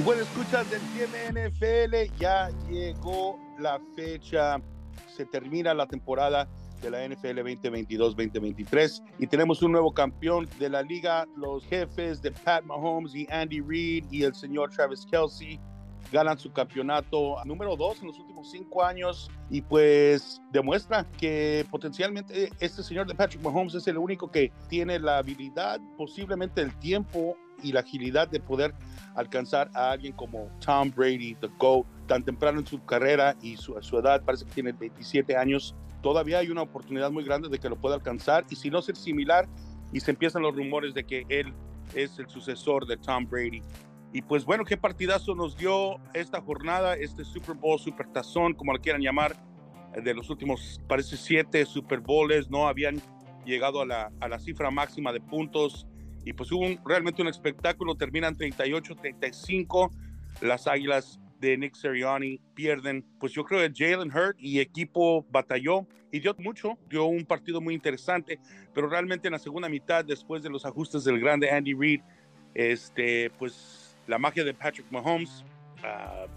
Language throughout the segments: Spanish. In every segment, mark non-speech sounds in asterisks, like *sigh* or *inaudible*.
Y bueno, escuchas del NFL, ya llegó la fecha, se termina la temporada de la NFL 2022-2023 y tenemos un nuevo campeón de la liga, los jefes de Pat Mahomes y Andy Reid y el señor Travis Kelsey ganan su campeonato número dos en los últimos cinco años y pues demuestra que potencialmente este señor de Patrick Mahomes es el único que tiene la habilidad, posiblemente el tiempo y la agilidad de poder alcanzar a alguien como Tom Brady, the GOAT, tan temprano en su carrera y su, su edad, parece que tiene 27 años, todavía hay una oportunidad muy grande de que lo pueda alcanzar y si no ser similar y se empiezan los rumores de que él es el sucesor de Tom Brady. Y pues bueno, qué partidazo nos dio esta jornada, este Super Bowl, Super Tazón, como lo quieran llamar, de los últimos, parece siete Super Bowls, no habían llegado a la, a la cifra máxima de puntos. Y pues hubo realmente un espectáculo, terminan 38-35, las Águilas de Nick Sirianni pierden. Pues yo creo que Jalen Hurt y equipo batalló y dio mucho, dio un partido muy interesante, pero realmente en la segunda mitad, después de los ajustes del grande Andy Reid, este, pues la magia de Patrick Mahomes uh,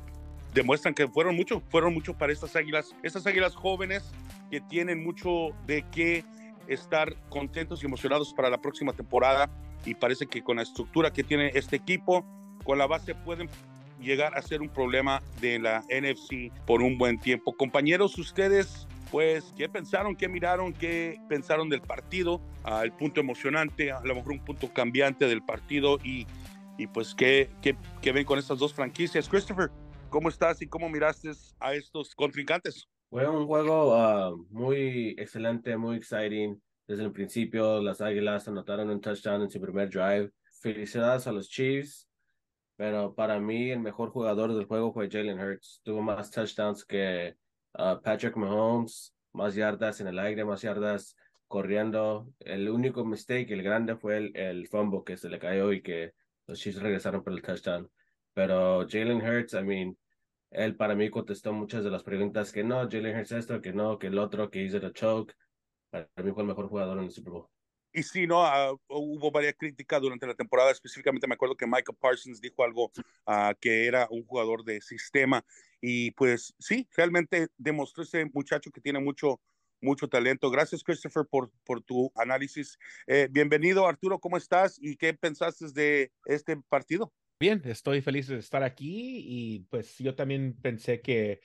demuestran que fueron mucho, fueron mucho para estas águilas, estas águilas jóvenes que tienen mucho de qué estar contentos y emocionados para la próxima temporada y parece que con la estructura que tiene este equipo, con la base pueden llegar a ser un problema de la NFC por un buen tiempo. Compañeros, ustedes, pues, ¿qué pensaron? ¿Qué miraron? ¿Qué pensaron del partido? Uh, el punto emocionante, a lo mejor un punto cambiante del partido y y pues qué, qué, qué ven con estas dos franquicias. Christopher, ¿cómo estás y cómo miraste a estos contrincantes? Fue un juego uh, muy excelente, muy exciting. Desde el principio, las Águilas anotaron un touchdown en su primer drive. Felicidades a los Chiefs, pero para mí el mejor jugador del juego fue Jalen Hurts. Tuvo más touchdowns que uh, Patrick Mahomes, más yardas en el aire, más yardas corriendo. El único mistake, el grande, fue el, el fumble que se le cayó y que los Chiefs regresaron por el touchdown. Pero Jalen Hurts, I mean, él para mí contestó muchas de las preguntas que no, Jalen Hurts esto, que no, que el otro, que hizo el choke. Para mí fue el mejor jugador en el Super Bowl. Y sí, ¿no? Uh, hubo varias críticas durante la temporada, específicamente me acuerdo que Michael Parsons dijo algo uh, que era un jugador de sistema. Y pues sí, realmente demostró ese muchacho que tiene mucho, mucho talento. Gracias, Christopher, por, por tu análisis. Eh, bienvenido, Arturo, ¿cómo estás? ¿Y qué pensaste de este partido? Bien, estoy feliz de estar aquí y pues yo también pensé que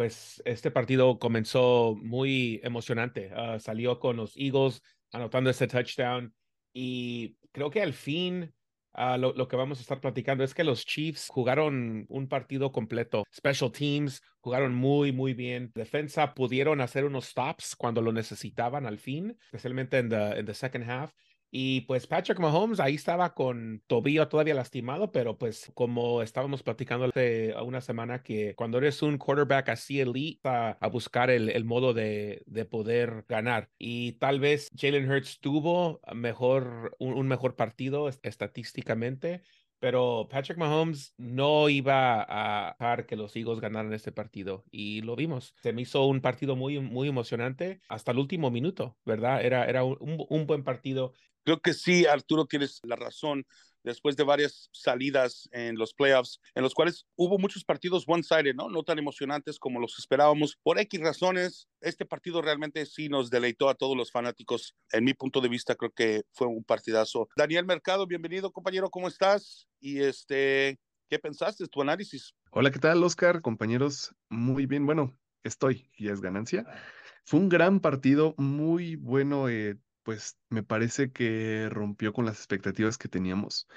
pues este partido comenzó muy emocionante. Uh, salió con los Eagles anotando ese touchdown y creo que al fin Uh, lo, que vamos a estar platicando es que los Chiefs jugaron un partido completo. Special teams jugaron muy, muy bien. Defensa pudieron hacer unos stops cuando lo necesitaban al fin, especialmente en the, the second half. Y pues Patrick Mahomes ahí estaba con tobillo todavía lastimado, pero pues como estábamos platicando hace una semana que cuando eres un quarterback así elite a, a buscar el, el modo de, de, poder ganar. Y tal vez Jalen Hurts tuvo mejor, un, un mejor partido estadísticamente, pero Patrick Mahomes no iba a dejar que los Eagles ganaran este partido y lo vimos. Se me hizo un partido muy, muy emocionante hasta el último minuto, ¿verdad? Era, era un, un buen partido. Creo que sí, Arturo, tienes la razón. Después de varias salidas en los playoffs, en los cuales hubo muchos partidos one-sided, ¿no? No tan emocionantes como los esperábamos. Por X razones, este partido realmente sí nos deleitó a todos los fanáticos. En mi punto de vista, creo que fue un partidazo. Daniel Mercado, bienvenido, compañero, ¿cómo estás? Y este, ¿qué pensaste? ¿Tu análisis? Hola, ¿qué tal, Oscar? Compañeros, muy bien. Bueno, estoy, y es ganancia. Fue un gran partido, muy bueno. Eh, pues me parece que rompió con las expectativas que teníamos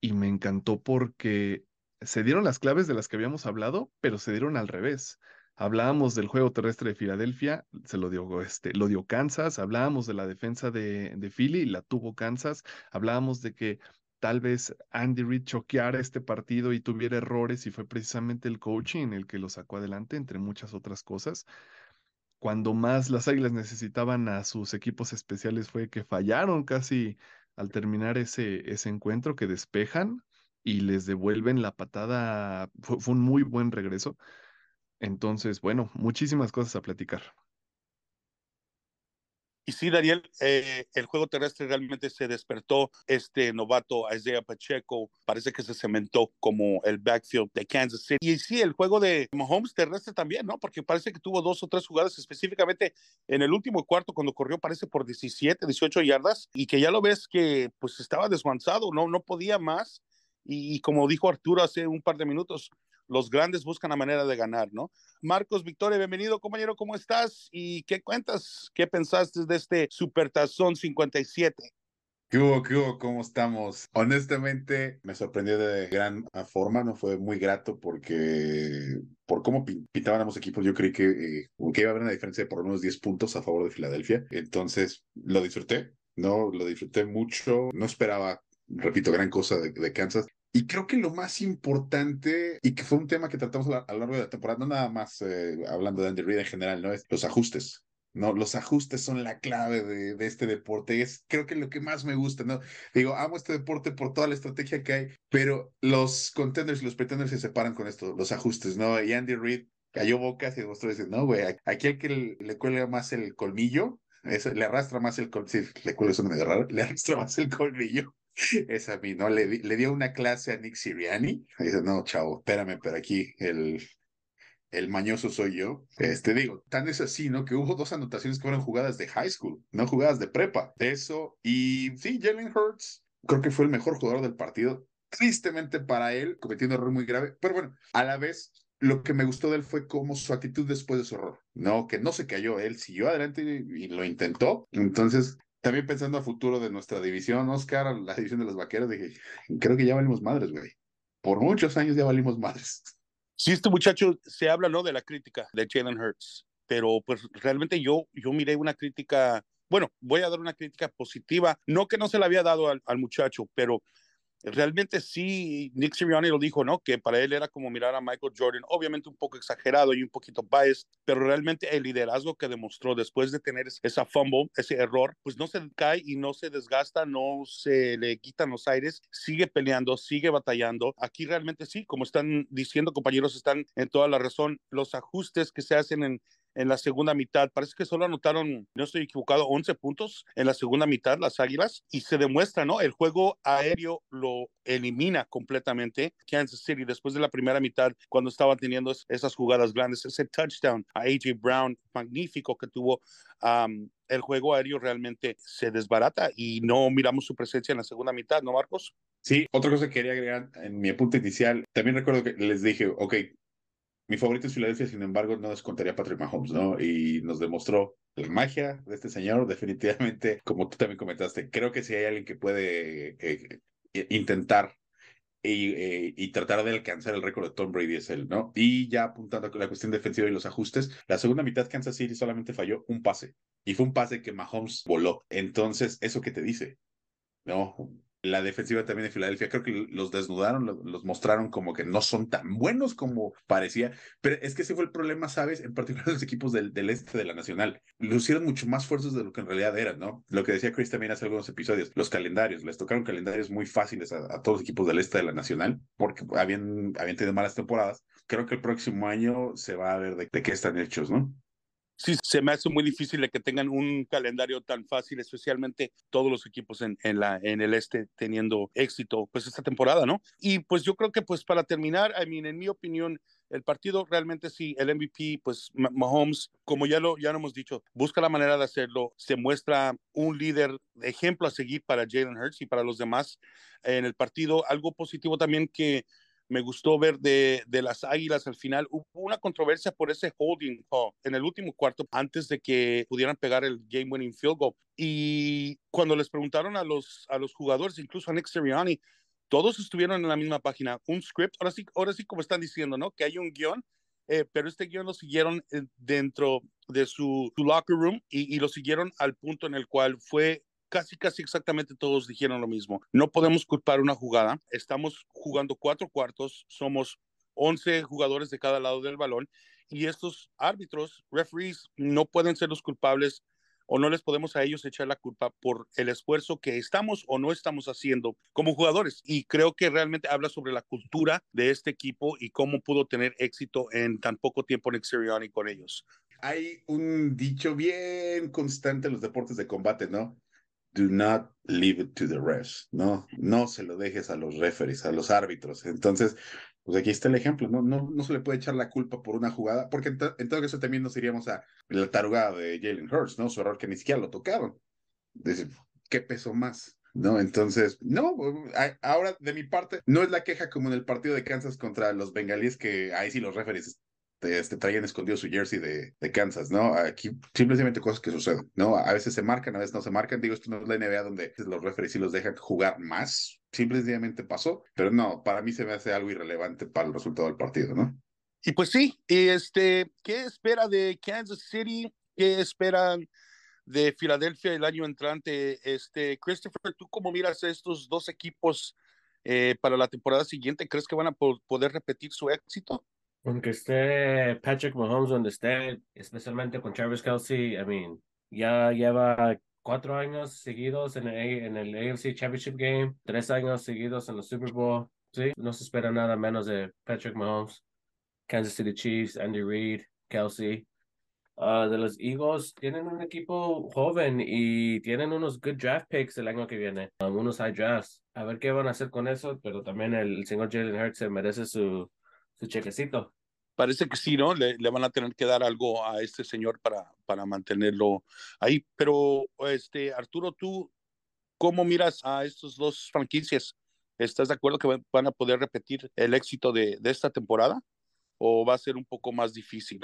y me encantó porque se dieron las claves de las que habíamos hablado, pero se dieron al revés. Hablábamos del juego terrestre de Filadelfia, se lo dio, este, lo dio Kansas, hablábamos de la defensa de, de Philly, la tuvo Kansas, hablábamos de que tal vez Andy Reid choqueara este partido y tuviera errores y fue precisamente el coaching el que lo sacó adelante, entre muchas otras cosas cuando más las Águilas necesitaban a sus equipos especiales fue que fallaron casi al terminar ese, ese encuentro, que despejan y les devuelven la patada. Fue, fue un muy buen regreso. Entonces, bueno, muchísimas cosas a platicar. Y sí, Daniel, eh, el juego terrestre realmente se despertó. Este novato Isaiah Pacheco parece que se cementó como el backfield de Kansas City. Y sí, el juego de Mahomes terrestre también, ¿no? Porque parece que tuvo dos o tres jugadas específicamente en el último cuarto cuando corrió, parece por 17, 18 yardas y que ya lo ves que pues estaba desguanzado, no, no podía más. y como dijo Arturo hace un par de minutos, los grandes buscan la manera de ganar, ¿no? Marcos Victoria, bienvenido, compañero, ¿cómo estás? ¿Y qué cuentas? ¿Qué pensaste de este Supertazón 57? ¿Qué hubo, qué hubo? ¿Cómo estamos? Honestamente, me sorprendió de gran forma, no fue muy grato porque por cómo pintaban ambos equipos, yo creí que, eh, que iba a haber una diferencia de por lo menos 10 puntos a favor de Filadelfia. Entonces, lo disfruté, ¿no? Lo disfruté mucho. No esperaba repito, gran cosa de, Kansas. Y creo que lo más importante, y que fue un tema que tratamos a, lo largo de la temporada, no nada más eh, hablando de Andy Reid en general, ¿no? Es los ajustes. ¿no? Los ajustes son la clave de, este deporte. Es creo que lo que más me gusta, ¿no? Digo, amo este deporte por toda la estrategia que hay, pero los contenders y los pretenders se separan con esto, los ajustes, ¿no? Y Andy Reid cayó bocas y demostró decir, no, güey, aquí el que le, le cuelga más el colmillo, le arrastra más el colmillo, sí, le cuelga eso medio raro, le arrastra más el colmillo es a mí, ¿no? Le, le dio una clase a Nick Siriani. dice, no, chavo, espérame, pero aquí el, el mañoso soy yo. Este digo, tan es así, ¿no? Que hubo dos anotaciones que fueron jugadas de high school, no jugadas de prepa. Eso, y sí, Jalen Hurts, creo que fue el mejor jugador del partido. Tristemente para él, cometiendo un error muy grave, pero bueno, a la vez lo que me gustó de él fue como su actitud después de su error, ¿no? Que no se cayó, él siguió adelante y, y, lo intentó. Entonces, también pensando a futuro de nuestra división, Oscar, la división de los vaqueros, dije, creo que ya valimos madres, güey. Por muchos años ya valimos madres. Sí, este muchacho se habla, ¿no? De la crítica de Jalen Hurts, pero pues realmente yo, yo miré una crítica, bueno, voy a dar una crítica positiva, no que no se la había dado al, al muchacho, pero realmente sí, Nick Sirianni lo dijo, ¿no? Que para él era como mirar a Michael Jordan, obviamente un poco exagerado y un poquito biased, pero realmente el liderazgo que demostró después de tener esa fumble, ese error, pues no se cae y no se desgasta, no se le quitan los aires, sigue peleando, sigue batallando. Aquí realmente sí, como están diciendo compañeros, están en toda la razón. Los ajustes que se hacen en, en la segunda mitad. Parece que solo anotaron, no estoy equivocado, 11 puntos en la segunda mitad las Águilas y se demuestra, ¿no? El juego aéreo lo elimina completamente Kansas City después de la primera mitad cuando estaban teniendo esas jugadas grandes, ese touchdown a AJ Brown magnífico que tuvo. el juego aéreo realmente se desbarata y no miramos su presencia en la segunda mitad, ¿no, Marcos? Sí, otra cosa que quería agregar en mi apunte inicial, también recuerdo que les dije, ok, mi favorito es Filadelfia, sin embargo, no descontaría a Patrick Mahomes, ¿no? Y nos demostró la magia de este señor, *laughs* definitivamente, como tú también comentaste, creo que si hay alguien que puede eh, intentar y, eh, y, tratar de alcanzar el récord de Tom Brady es él, ¿no? Y ya apuntando a la cuestión defensiva y los ajustes, la segunda mitad Kansas City solamente falló un pase y fue un pase que Mahomes voló. Entonces, ¿eso qué te dice? ¿No? La defensiva también de Filadelfia, creo que los desnudaron, los mostraron como que no son tan buenos como parecía, pero es que ese fue el problema, ¿sabes? En particular los equipos del, del este de la Nacional, lucieron mucho más fuertes de lo que en realidad eran, ¿no? Lo que decía Chris también hace algunos episodios, los calendarios, les tocaron calendarios muy fáciles a, todos los equipos del este de la Nacional, porque habían, habían tenido malas temporadas. Creo que el próximo año se va a ver de qué están hechos, ¿no? Sí se me hace muy difícil que tengan un calendario tan fácil, especialmente todos los equipos en, en, la, en el este teniendo éxito pues esta temporada, ¿no? Y pues yo creo que pues para terminar, I mean, en mi opinión, el partido realmente sí, el MVP, pues Mahomes, como ya lo, ya lo hemos dicho, busca la manera de hacerlo, se muestra un líder, ejemplo a seguir para Jalen Hurts y para los demás en el partido. Algo positivo también que me gustó ver de, de, las Águilas al final. Hubo una controversia por ese holding en el último cuarto antes de que pudieran pegar el game winning field goal. Y cuando les preguntaron a los, a los jugadores, incluso a Nick Sirianni, todos estuvieron en la misma página. Un script, ahora sí, ahora sí como están diciendo, ¿no? Que hay un guion, eh, pero este guion lo siguieron eh, dentro de su, su locker room y, y, lo siguieron al punto en el cual fue casi, casi exactamente todos dijeron lo mismo. No podemos culpar una jugada. Estamos jugando cuatro cuartos, somos 11 jugadores de cada lado del balón y estos árbitros, referees, no pueden ser los culpables o no les podemos a ellos echar la culpa por el esfuerzo que estamos o no estamos haciendo como jugadores. Y creo que realmente habla sobre la cultura de este equipo y cómo pudo tener éxito en tan poco tiempo en Sirianni con ellos. Hay un dicho bien constante en los deportes de combate, ¿no? Do not leave it to the refs, ¿no? No se lo dejes a los referees, a los árbitros. Entonces, pues aquí está el ejemplo, ¿no? No, no se le puede echar la culpa por una jugada, porque en, en todo caso también nos iríamos a la tarugada de Jalen Hurts, ¿no? Su error que ni siquiera lo tocaron. Dice, ¿qué pesó más? ¿no? Entonces, no, ahora de mi parte, no es la queja como en el partido de Kansas contra los bengalíes, que ahí sí los referees este, traían escondido su jersey de, de, Kansas, ¿no? Aquí simplemente cosas que suceden, ¿no? A veces se marcan, a veces no se marcan. Digo, esto no es la NBA donde los referees sí los dejan jugar más. Simplemente pasó, pero no, para mí se me hace algo irrelevante para el resultado del partido, ¿no? Y pues sí, este, ¿qué espera de Kansas City? ¿Qué esperan de Filadelfia el año entrante. Este, Christopher, ¿tú cómo miras estos dos equipos eh, para la temporada siguiente? ¿Crees que van a poder repetir su éxito? Aunque esté Patrick Mahomes donde esté, especialmente con Travis Kelsey, I mean, ya lleva cuatro años seguidos en el, en el AFC Championship Game, tres años seguidos en el Super Bowl. Sí, no se espera nada menos de Patrick Mahomes, Kansas City Chiefs, Andy Reid, Kelsey. Ah, de los Eagles tienen un equipo joven y tienen unos good draft picks el año que viene, um, unos high drafts. A ver qué van a hacer con eso, pero también el, señor Jalen Hurts se merece su, su chequecito. Parece que sí, ¿no? Le, le, van a tener que dar algo a este señor para, para mantenerlo ahí. Pero, este, Arturo, ¿tú cómo miras a estos dos franquicias? ¿Estás de acuerdo que van a poder repetir el éxito de, de esta temporada? ¿O va a ser un poco más difícil?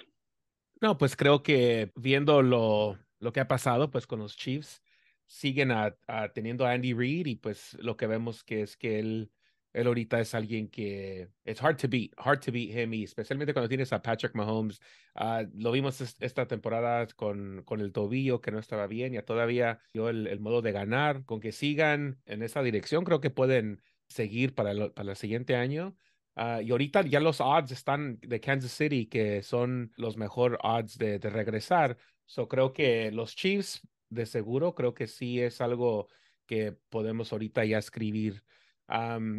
No, pues creo que viendo lo, lo que ha pasado pues con los Chiefs, siguen a, teniendo a Andy Reid y pues lo que vemos que es que él, él ahorita es alguien que es hard to beat, hard to beat him y especialmente cuando tienes a Patrick Mahomes. Uh, lo vimos esta temporada con, con el tobillo que no estaba bien, ya todavía dio el, el, modo de ganar. Con que sigan en esa dirección, creo que pueden seguir para, para el siguiente año. Ah, y ahorita ya los odds están de Kansas City, que son los mejores odds de, de regresar. So creo que los Chiefs, de seguro, creo que sí es algo que podemos ahorita ya escribir.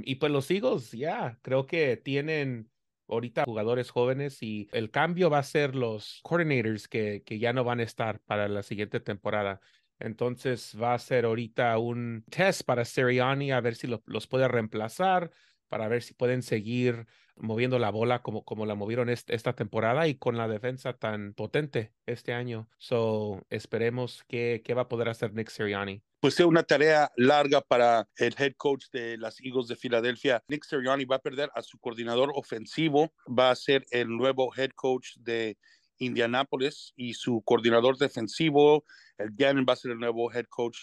Y pues los Eagles, ya, creo que tienen ahorita jugadores jóvenes y el cambio va a ser los coordinators que, que ya no van a estar para la siguiente temporada. Entonces va a ser ahorita un test para Sirianni a ver si los puede reemplazar para ver si pueden seguir moviendo la bola como, como la movieron esta temporada y con la defensa tan potente este año. So, esperemos que, que va a poder hacer Nick Sirianni. Pues es una tarea larga para el head coach de las Eagles de Filadelfia. Nick Sirianni va a perder a su coordinador ofensivo, va a ser el nuevo head coach de Indianapolis y su coordinador defensivo, el Gannon, va a ser el nuevo head coach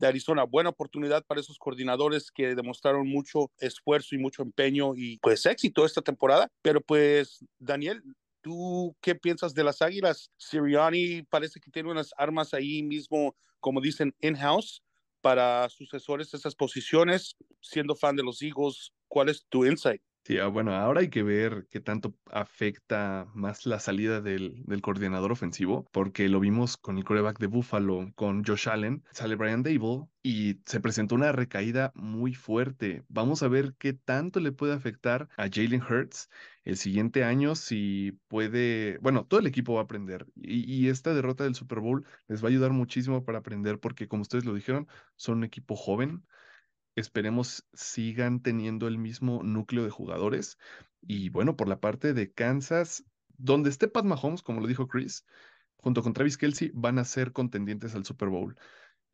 de Arizona. Buena oportunidad para esos coordinadores que demostraron mucho esfuerzo y mucho empeño y pues éxito esta temporada. Pero pues, Daniel, ¿tú qué piensas de las Águilas? Sirianni parece que tiene unas armas ahí mismo, como dicen, in-house para sucesores de esas posiciones. Siendo fan de los Eagles, ¿cuál es tu insight? Sí, ah, bueno, ahora hay que ver qué tanto afecta más la salida del, del, coordinador ofensivo, porque lo vimos con el coreback de Buffalo, con Josh Allen, sale Brian Dable y se presentó una recaída muy fuerte. Vamos a ver qué tanto le puede afectar a Jalen Hurts el siguiente año, si puede, bueno, todo el equipo va a aprender y, y esta derrota del Super Bowl les va a ayudar muchísimo para aprender, porque como ustedes lo dijeron, son un equipo joven esperemos sigan teniendo el mismo núcleo de jugadores. Y bueno, por la parte de Kansas, donde esté Pat Mahomes, como lo dijo Chris, junto con Travis Kelsey, van a ser contendientes al Super Bowl.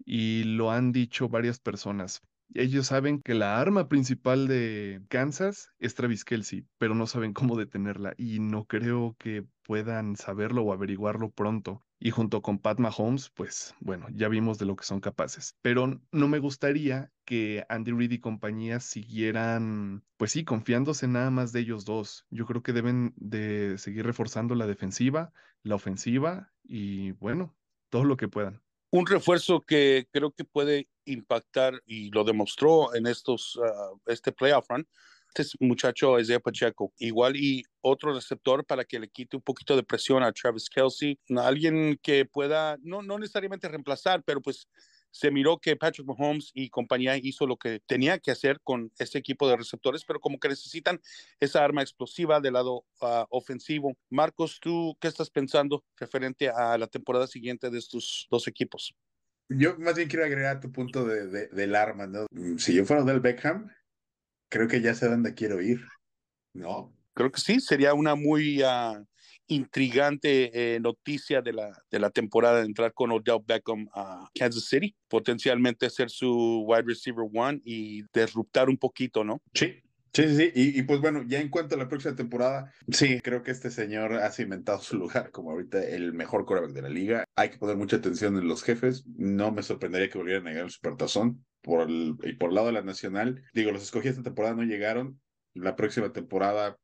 Y lo han dicho varias personas. Ellos saben que la arma principal de Kansas es Travis Kelsey, pero no saben cómo detenerla y no creo que puedan saberlo o averiguarlo pronto. Y junto con Pat Mahomes, pues bueno, ya vimos de lo que son capaces. Pero no me gustaría que Andy Reid y compañía siguieran, pues sí, confiándose nada más de ellos dos. Yo creo que deben de seguir reforzando la defensiva, la ofensiva y bueno, todo lo que puedan un refuerzo que creo que puede impactar y lo demostró en estos uh, este playoff run. Este muchacho es de Pacheco, igual y otro receptor para que le quite un poquito de presión a Travis Kelsey, alguien que pueda no no necesariamente reemplazar, pero pues se miró que Patrick Mahomes y compañía hizo lo que tenía que hacer con este equipo de receptores, pero como que necesitan esa arma explosiva del lado uh, ofensivo. Marcos, ¿tú qué estás pensando referente a la temporada siguiente de estos dos equipos? Yo más bien quiero agregar tu punto de, de, del arma, ¿no? Si yo fuera del Beckham, creo que ya sé dónde quiero ir, ¿no? Creo que sí, sería una muy uh, intrigante eh, noticia de la, de la temporada de entrar con Odell Beckham a Kansas City, potencialmente ser su wide receiver one y disruptar un poquito, ¿no? Sí. Sí, sí, sí. Y, pues bueno, ya en cuanto a la próxima temporada, sí, creo que este señor ha cimentado su lugar como ahorita el mejor quarterback de la liga. Hay que poner mucha atención en los jefes. No me sorprendería que volvieran a negar el supertazón. Por el, y por el lado de la nacional, digo, los escogí esta temporada, no llegaron. La próxima temporada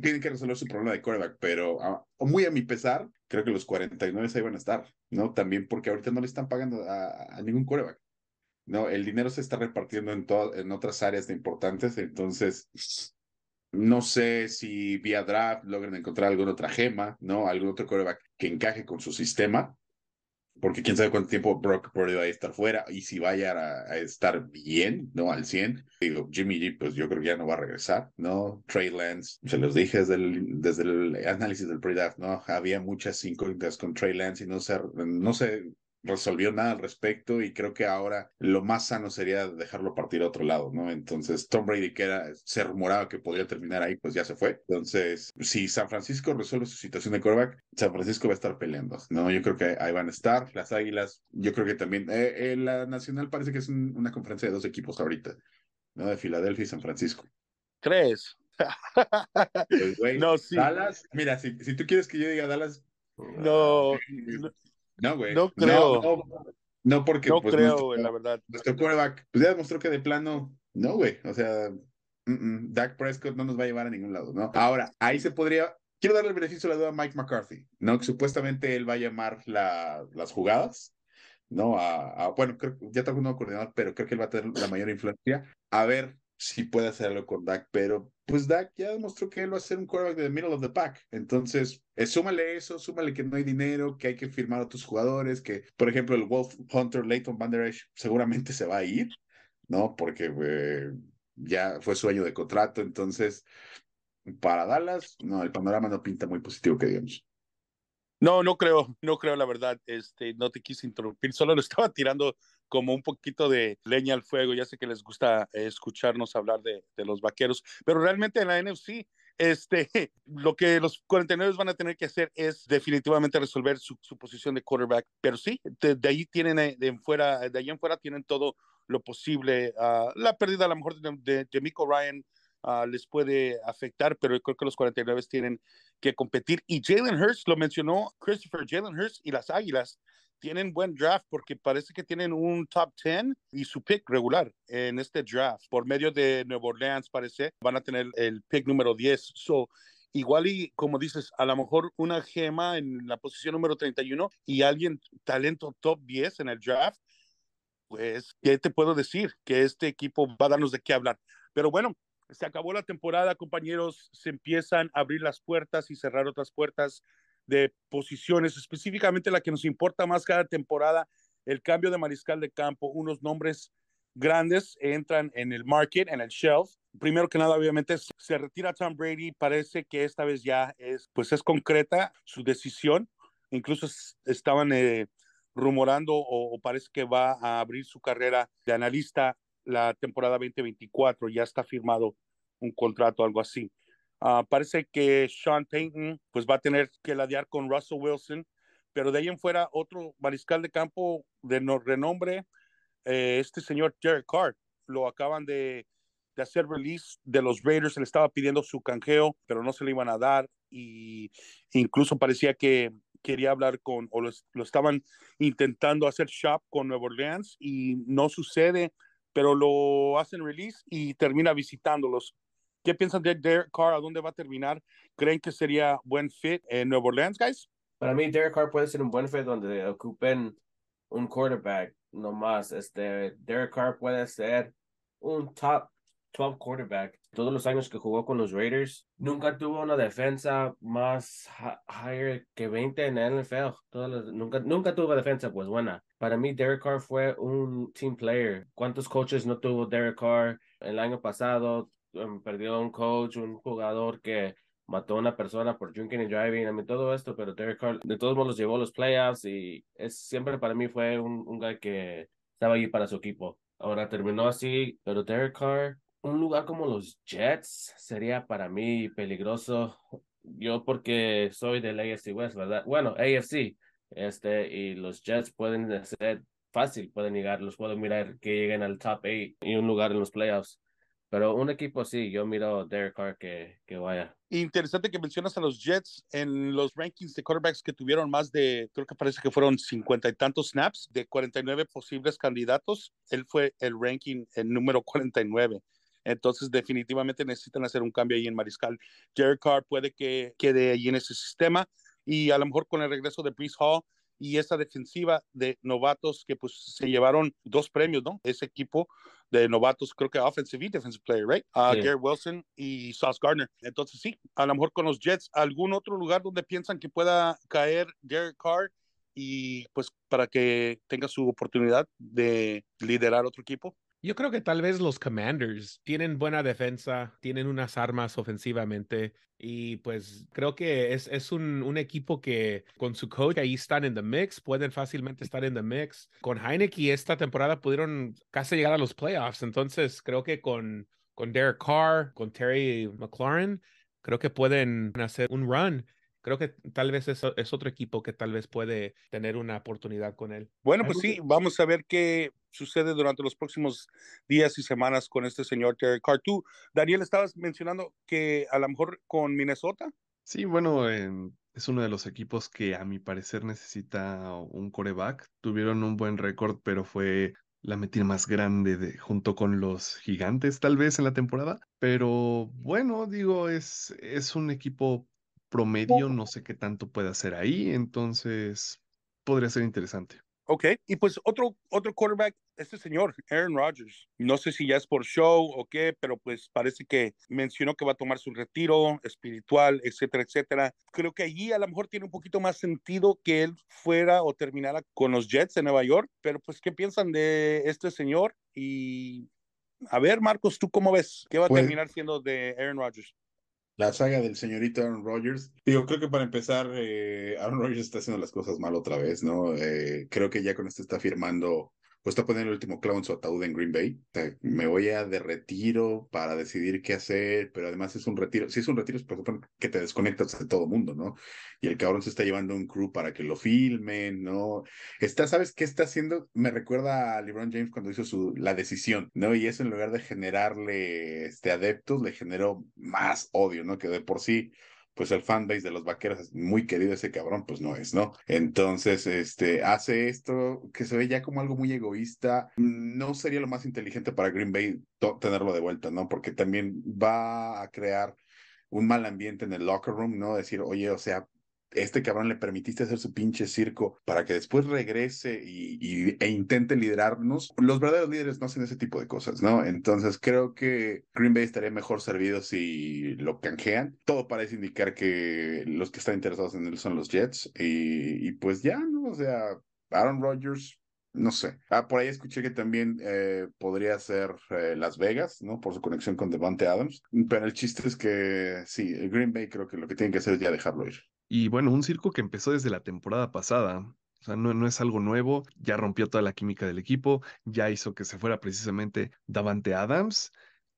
tienen que resolver su problema de quarterback, pero muy a mi pesar, creo que los 49 ahí van a estar, ¿no? También porque ahorita no le están pagando a, ningún quarterback. No, el dinero se está repartiendo en, en otras áreas importantes, entonces no sé si vía draft logran encontrar alguna otra gema, ¿no? Algún otro quarterback que encaje con su sistema, porque quién sabe cuánto tiempo Brock Purdy va a estar fuera y si vaya a, estar bien, ¿no? Al 100. Digo, Jimmy G, pues yo creo que ya no va a regresar, ¿no? Trey Lance, se los dije desde el, desde el análisis del pre-draft, ¿no? Había muchas incógnitas con Trey Lance y no se, no se resolvió nada al respecto y creo que ahora lo más sano sería dejarlo partir a otro lado, ¿no? Entonces, Tom Brady, que era, se rumoraba que podría terminar ahí, pues ya se fue. Entonces, si San Francisco resuelve su situación de quarterback, San Francisco va a estar peleando, ¿no? Yo creo que ahí van a estar. Las Águilas, yo creo que también, eh, eh, la Nacional parece que es un, una conferencia de dos equipos ahorita, ¿no? De Filadelfia y San Francisco. ¿Crees? pues, *laughs* no, sí. Dallas, mira, si, si tú quieres que yo diga Dallas, no, *laughs* no no, güey. No creo. No, no, no porque. No pues, creo, nuestro, güey, la verdad. Nuestro quarterback, pues ya demostró que de plano, no, güey. O sea, mm -mm, Dak Prescott no nos va a llevar a ningún lado, ¿no? Ahora, ahí se podría. Quiero darle el beneficio de la duda a Mike McCarthy, ¿no? Que supuestamente él va a llamar la, las jugadas, ¿no? A, a bueno, creo, ya tengo un nuevo coordinador, pero creo que él va a tener la mayor influencia. A ver si puede hacer algo con Dak, pero pues Dak ya demostró que él va a ser un quarterback de middle of the pack. Entonces, eh, súmale eso, súmale que no hay dinero, que hay que firmar a otros jugadores, que, por ejemplo, el Wolf Hunter Leighton Van Der Esch seguramente se va a ir, ¿no? Porque eh, ya fue su año de contrato. Entonces, para Dallas, no, el panorama no pinta muy positivo, que digamos. No, no creo, no creo la verdad. Este, no te quise interrumpir, solo lo estaba tirando como un poquito de leña al fuego. Ya sé que les gusta escucharnos hablar de, de los vaqueros, pero realmente en la NFC, este, *laughs* lo que los 49 van a tener que hacer es definitivamente resolver su, su posición de quarterback. Pero sí, de, de ahí tienen, de, en fuera, de ahí en fuera tienen todo lo posible. Uh, la pérdida a lo mejor de, de, de Ryan uh, les puede afectar, pero creo que los 49 tienen que competir. Y Jalen Hurts, lo mencionó Christopher, Jalen Hurts y las Águilas tienen buen draft porque parece que tienen un top 10 y su pick regular en este draft. Por medio de Nueva Orleans, parece, van a tener el pick número 10. So, igual y como dices, a lo mejor una gema en la posición número 31 y alguien talento top 10 en el draft, pues, ¿qué te puedo decir? Que este equipo va a darnos de qué hablar. Pero bueno, se acabó la temporada, compañeros, se empiezan a abrir las puertas y cerrar otras puertas de posiciones, específicamente la que nos importa más cada temporada, el cambio de mariscal de campo, unos nombres grandes entran en el market, en el shelf. Primero que nada, obviamente, se retira Tom Brady, parece que esta vez ya es, pues es concreta su decisión, incluso estaban eh, rumorando o, o parece que va a abrir su carrera de analista la temporada 2024, ya está firmado un contrato, algo así. Uh, parece que Sean Payton pues va a tener que ladear con Russell Wilson, pero de ahí en fuera otro mariscal de campo de no, renombre, eh, este señor Derek Carr, lo acaban de, de, hacer release de los Raiders, se le estaba pidiendo su canjeo, pero no se le iban a dar y incluso parecía que quería hablar con, o lo, lo estaban intentando hacer shop con Nueva Orleans y no sucede, pero lo hacen release y termina visitándolos. ¿Qué piensan de Derek Carr? ¿A dónde va a terminar? ¿Creen que sería buen fit en Nueva Orleans, guys? Para mí, Derek Carr puede ser un buen fit donde ocupen un quarterback nomás. Este, Derek Carr puede ser un top 12 quarterback. Todos los años que jugó con los Raiders, nunca tuvo una defensa más higher que 20 en la NFL. nunca, nunca tuvo defensa pues buena. Para mí, Derek Carr fue un team player. ¿Cuántos coaches no tuvo Derek Carr el año pasado? Um, perdió un coach, un jugador que mató a una persona por drinking and driving, a mí todo esto, pero Derek Carr de todos modos llevó los playoffs y es siempre para mí fue un, un guy que estaba ahí para su equipo. Ahora terminó así, pero Derek Carr, un lugar como los Jets sería para mí peligroso. Yo porque soy del AFC West, ¿verdad? Bueno, AFC, este, y los Jets pueden ser fácil, pueden llegar, los puedo mirar que lleguen al top 8 y un lugar en los playoffs. Pero un equipo sí, yo miro a Derek Carr que, que vaya. Interesante que mencionas a los Jets en los rankings de quarterbacks que tuvieron más de, creo que parece que fueron cincuenta y tantos snaps de 49 posibles candidatos. Él fue el ranking el número 49. Entonces, definitivamente necesitan hacer un cambio ahí en Mariscal. Derek Carr puede que quede ahí en ese sistema y a lo mejor con el regreso de Brees Hall y esa defensiva de novatos que pues se llevaron dos premios, ¿no? Ese equipo de novatos, creo que offensive y defensive player, right? Uh, Gary Wilson y Sauce Gardner. Entonces sí, a lo mejor con los Jets, algún otro lugar donde piensan que pueda caer Derek Carr y pues para que tenga su oportunidad de liderar otro equipo. Yo creo que tal vez los Commanders tienen buena defensa, tienen unas armas ofensivamente y pues creo que es, es un, equipo que con su coach ahí están en the mix, pueden fácilmente estar en the mix. Con Heineke esta temporada pudieron casi llegar a los playoffs, entonces creo que con, con Derek Carr, con Terry McLaurin, creo que pueden hacer un run creo que tal vez es, es, otro equipo que tal vez puede tener una oportunidad con él. Bueno, pues sí, vamos a ver qué sucede durante los próximos días y semanas con este señor Terry Carr. Tú, Daniel, estabas mencionando que a lo mejor con Minnesota. Sí, bueno, es uno de los equipos que a mi parecer necesita un coreback. Tuvieron un buen récord, pero fue la metida más grande de, junto con los gigantes tal vez en la temporada. Pero bueno, digo, es, es un equipo promedio, no sé qué tanto puede hacer ahí, entonces podría ser interesante. Ok, y pues otro, otro quarterback, este señor, Aaron Rodgers. No sé si ya es por show o qué, pero pues parece que mencionó que va a tomar su retiro espiritual, etcétera, etcétera. Creo que allí a lo mejor tiene un poquito más sentido que él fuera o terminara con los Jets de Nueva York, pero pues, ¿qué piensan de este señor? Y a ver, Marcos, ¿tú cómo ves? ¿Qué va a pues terminar siendo de Aaron Rodgers? La saga del señorito Aaron Rodgers. Digo, creo que para empezar, eh, Aaron Rodgers está haciendo las cosas mal otra vez, ¿no? Eh, creo que ya con esto está firmando está poniendo el último clavo en su ataúd en Green Bay. me voy a de retiro para decidir qué hacer, pero además es un retiro. Si es un retiro, es que te desconectas de todo mundo, ¿no? Y el cabrón se está llevando un crew para que lo filmen, ¿no? Está, ¿sabes qué está haciendo? Me recuerda a LeBron James cuando hizo su, la decisión, ¿no? Y eso en lugar de generarle este, adeptos, le generó más odio, ¿no? Que de por sí pues el fanbase de los vaqueros es muy querido ese cabrón, pues no es, ¿no? Entonces, este, hace esto que se ve ya como algo muy egoísta. No sería lo más inteligente para Green Bay tenerlo de vuelta, ¿no? Porque también va a crear un mal ambiente en el locker room, ¿no? Decir, oye, o sea, este cabrón le permitiste hacer su pinche circo para que después regrese y, e intente liderarnos. Los verdaderos líderes no hacen ese tipo de cosas, ¿no? Entonces creo que Green Bay estaría mejor servido si lo canjean. Todo parece indicar que los que están interesados en él son los Jets y, pues ya, ¿no? O sea, Aaron Rodgers no sé. Ah, por ahí escuché que también eh, podría ser eh, Las Vegas, ¿no? Por su conexión con Devante Adams. Pero el chiste es que sí, el Green Bay creo que lo que tiene que hacer es ya dejarlo ir. Y bueno, un circo que empezó desde la temporada pasada. O sea, no, es algo nuevo, ya rompió toda la química del equipo, ya hizo que se fuera precisamente Davante Adams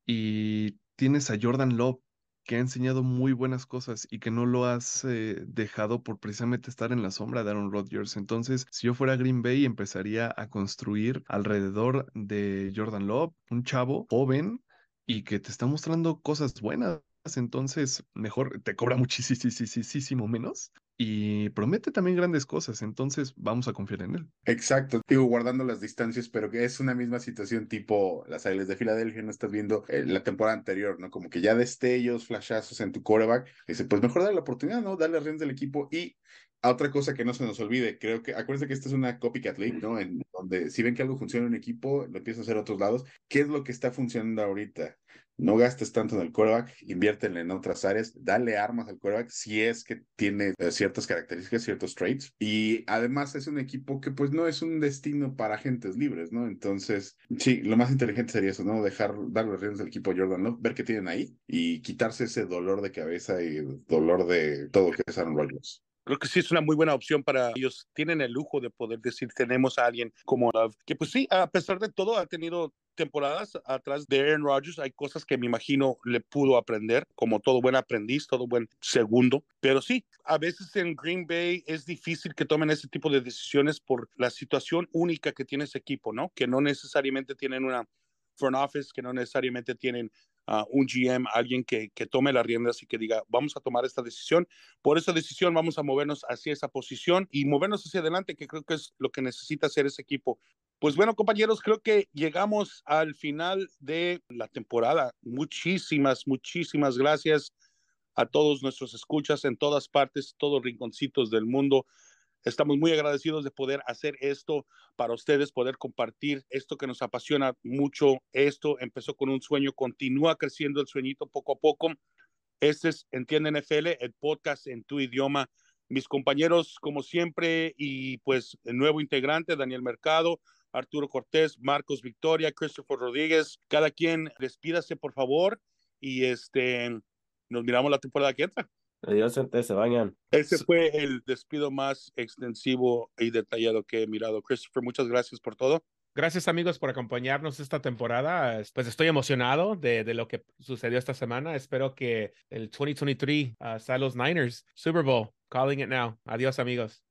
y tienes a Jordan Love que ha enseñado muy buenas cosas y que no lo has eh, dejado por precisamente estar en la sombra de Aaron Rodgers. Entonces, si yo fuera Green Bay, empezaría a construir alrededor de Jordan Love, un chavo joven y que te está mostrando cosas buenas entonces mejor te cobra muchísimo menos y promete también grandes cosas, entonces vamos a confiar en él. Exacto, digo, guardando las distancias, pero que es una misma situación tipo las Águilas de Filadelfia, no estás viendo eh, la temporada anterior, ¿no? Como que ya destellos, flashazos en tu quarterback, dice, pues mejor darle la oportunidad, ¿no? Darle riendas del equipo y a otra cosa que no se nos olvide, creo que, acuérdense que esta es una copycat league, ¿no? En donde si ven que algo funciona en un equipo, lo empiezan a hacer a otros lados. ¿Qué es lo que está funcionando ahorita? No gastes tanto en el quarterback, inviértenle en otras áreas, dale armas al quarterback si es que tiene eh, ciertas características, ciertos traits. Y además es un equipo que pues no es un destino para agentes libres, ¿no? Entonces, sí, lo más inteligente sería eso, ¿no? Dejar, dar los riendas del equipo Jordan Love, ver qué tienen ahí y quitarse ese dolor de cabeza y dolor de todo que es Aaron Rodgers. Creo que sí es una muy buena opción para ellos. Tienen el lujo de poder decir, tenemos a alguien como Love, que pues sí, a pesar de todo, ha tenido temporadas atrás de Aaron Rodgers. Hay cosas que me imagino le pudo aprender, como todo buen aprendiz, todo buen segundo. Pero sí, a veces en Green Bay es difícil que tomen ese tipo de decisiones por la situación única que tiene ese equipo, ¿no? Que no necesariamente tienen una front office, que no necesariamente tienen uh, un GM, alguien que, que tome las riendas y que diga, vamos a tomar esta decisión. Por esa decisión vamos a movernos hacia esa posición y movernos hacia adelante, que creo que es lo que necesita hacer ese equipo. Pues bueno, compañeros, creo que llegamos al final de la temporada. Muchísimas, muchísimas gracias a todos nuestros escuchas en todas partes, todos rinconcitos del mundo. Estamos muy agradecidos de poder hacer esto para ustedes, poder compartir esto que nos apasiona mucho. Esto empezó con un sueño, continúa creciendo el sueñito poco a poco. Este es Entiende NFL, el podcast en tu idioma. Mis compañeros, como siempre, y pues el nuevo integrante, Daniel Mercado, Arturo Cortés, Marcos Victoria, Christopher Rodríguez, cada quien despídase, por favor, y este, nos miramos la temporada que entra. Adiós, gente, se bañan. Ese fue el despido más extensivo y detallado que he mirado. Christopher, muchas gracias por todo. Gracias amigos por acompañarnos esta temporada. Pues estoy emocionado de, de lo que sucedió esta semana. Espero que el 2023 uh, sea los Niners. Super Bowl, calling it now. Adiós amigos.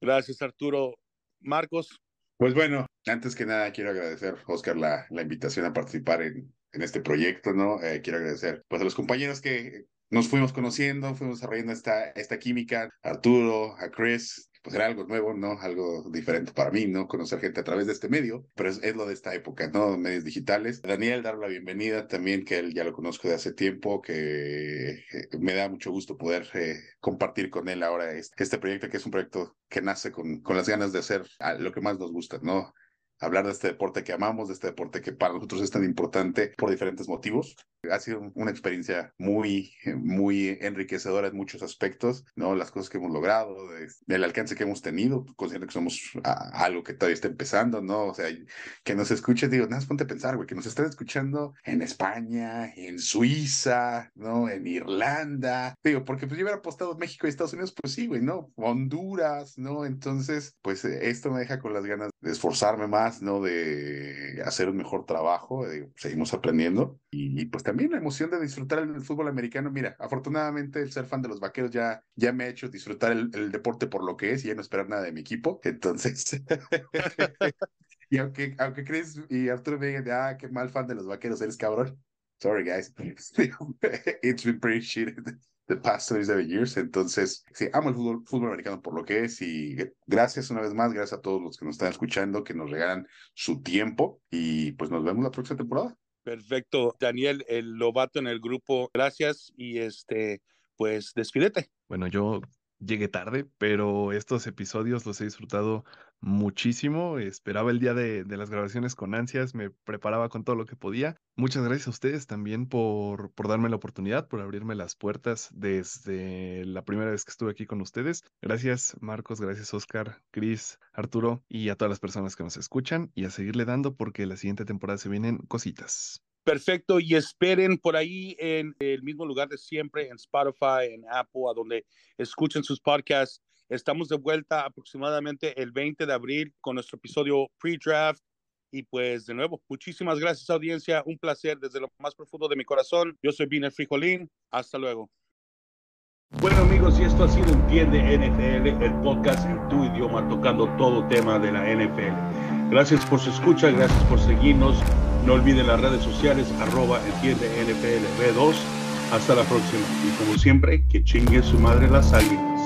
Gracias Arturo. Marcos. Pues bueno, antes que nada quiero agradecer, Oscar, la, la invitación a participar en, en este proyecto, ¿no? Eh, quiero agradecer pues a los compañeros que nos fuimos conociendo, fuimos desarrollando esta, esta química, Arturo, a Chris, pues era algo nuevo, ¿no? Algo diferente para mí, ¿no? Conocer gente a través de este medio, pero es, es lo de esta época, ¿no? Medios digitales. Daniel, dar la bienvenida también, que él ya lo conozco de hace tiempo, que eh, me da mucho gusto poder eh, compartir con él ahora este, este, proyecto, que es un proyecto que nace con, con las ganas de hacer lo que más nos gusta, ¿no? Hablar de este deporte que amamos, de este deporte que para nosotros es tan importante por diferentes motivos. Ha sido una experiencia muy, muy enriquecedora en muchos aspectos, ¿no? Las cosas que hemos logrado, el alcance que hemos tenido, considerando que somos a, algo que todavía está empezando, ¿no? O sea, que nos escuchen, digo, nada más ponte a pensar, güey, que nos están escuchando en España, en Suiza, ¿no? En Irlanda, digo, porque pues yo hubiera apostado México y Estados Unidos, pues sí, güey, ¿no? Honduras, ¿no? Entonces, pues esto me deja con las ganas de esforzarme más ¿no? De hacer un mejor trabajo, seguimos aprendiendo y, pues también la emoción de disfrutar el, fútbol americano. Mira, afortunadamente el ser fan de los vaqueros ya, ya me ha hecho disfrutar el, el deporte por lo que es y ya no esperar nada de mi equipo. Entonces, *laughs* y aunque, aunque Chris y Arturo me digan, ah, qué mal fan de los vaqueros, eres cabrón. Sorry, guys. *laughs* It's been pretty shit the past 27 years. Entonces, sí, amo el fútbol, fútbol, americano por lo que es y gracias una vez más, gracias a todos los que nos están escuchando, que nos regalan su tiempo y pues nos vemos la próxima temporada. Perfecto, Daniel, el lobato en el grupo, gracias y este, pues despídete. Bueno, yo llegué tarde, pero estos episodios los he disfrutado muchísimo. Esperaba el día de, las grabaciones con ansias, me preparaba con todo lo que podía. Muchas gracias a ustedes también por, por darme la oportunidad, por abrirme las puertas desde la primera vez que estuve aquí con ustedes. Gracias Marcos, gracias Oscar, Cris, Arturo y a todas las personas que nos escuchan y a seguirle dando porque la siguiente temporada se vienen cositas. Perfecto, y esperen por ahí en el mismo lugar de siempre, en Spotify, en Apple, a donde escuchen sus podcasts. Estamos de vuelta aproximadamente el 20 de abril con nuestro episodio pre-draft. Y pues de nuevo, muchísimas gracias audiencia, un placer desde lo más profundo de mi corazón. Yo soy Viner Frijolín, hasta luego. Bueno amigos, y esto ha sido Entiende NFL, el podcast en tu idioma tocando todo tema de la NFL. Gracias por su escucha, gracias por seguirnos. No olviden las redes sociales, arroba entiende NFL 2 Hasta la próxima. Y como siempre, que chingue su madre las águilas.